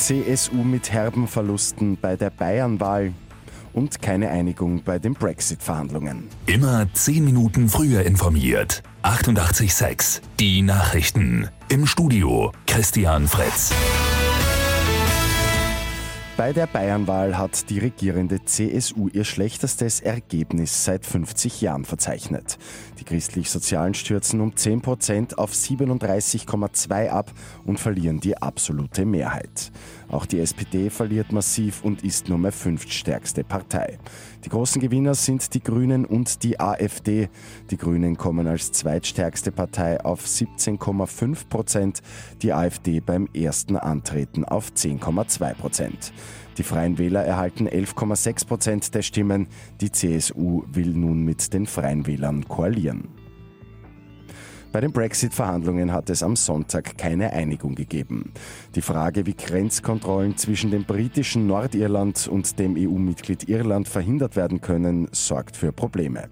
CSU mit herben Verlusten bei der Bayernwahl und keine Einigung bei den Brexit-Verhandlungen. Immer zehn Minuten früher informiert. 88.6 Die Nachrichten. Im Studio Christian Fritz. Bei der Bayernwahl hat die regierende CSU ihr schlechtestes Ergebnis seit 50 Jahren verzeichnet. Die Christlich-Sozialen stürzen um 10 Prozent auf 37,2 ab und verlieren die absolute Mehrheit. Auch die SPD verliert massiv und ist nur mehr fünftstärkste Partei. Die großen Gewinner sind die Grünen und die AfD. Die Grünen kommen als zweitstärkste Partei auf 17,5 Prozent, die AfD beim ersten Antreten auf 10,2 Prozent. Die Freien Wähler erhalten 11,6 Prozent der Stimmen. Die CSU will nun mit den Freien Wählern koalieren. Bei den Brexit-Verhandlungen hat es am Sonntag keine Einigung gegeben. Die Frage, wie Grenzkontrollen zwischen dem britischen Nordirland und dem EU-Mitglied Irland verhindert werden können, sorgt für Probleme.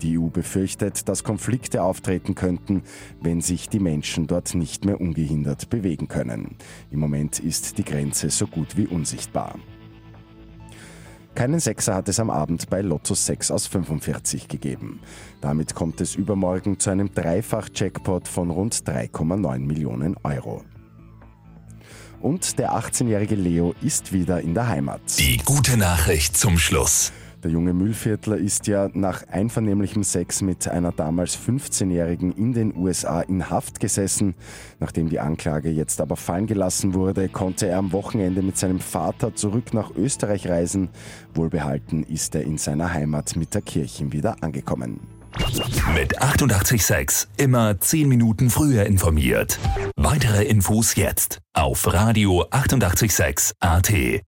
Die EU befürchtet, dass Konflikte auftreten könnten, wenn sich die Menschen dort nicht mehr ungehindert bewegen können. Im Moment ist die Grenze so gut wie unsichtbar. Keinen Sechser hat es am Abend bei Lotto 6 aus 45 gegeben. Damit kommt es übermorgen zu einem Dreifach-Jackpot von rund 3,9 Millionen Euro. Und der 18-jährige Leo ist wieder in der Heimat. Die gute Nachricht zum Schluss. Der junge Müllviertler ist ja nach einvernehmlichem Sex mit einer damals 15-Jährigen in den USA in Haft gesessen. Nachdem die Anklage jetzt aber fallen gelassen wurde, konnte er am Wochenende mit seinem Vater zurück nach Österreich reisen. Wohlbehalten ist er in seiner Heimat mit der Kirche wieder angekommen. Mit 886 immer 10 Minuten früher informiert. Weitere Infos jetzt auf Radio 886 AT.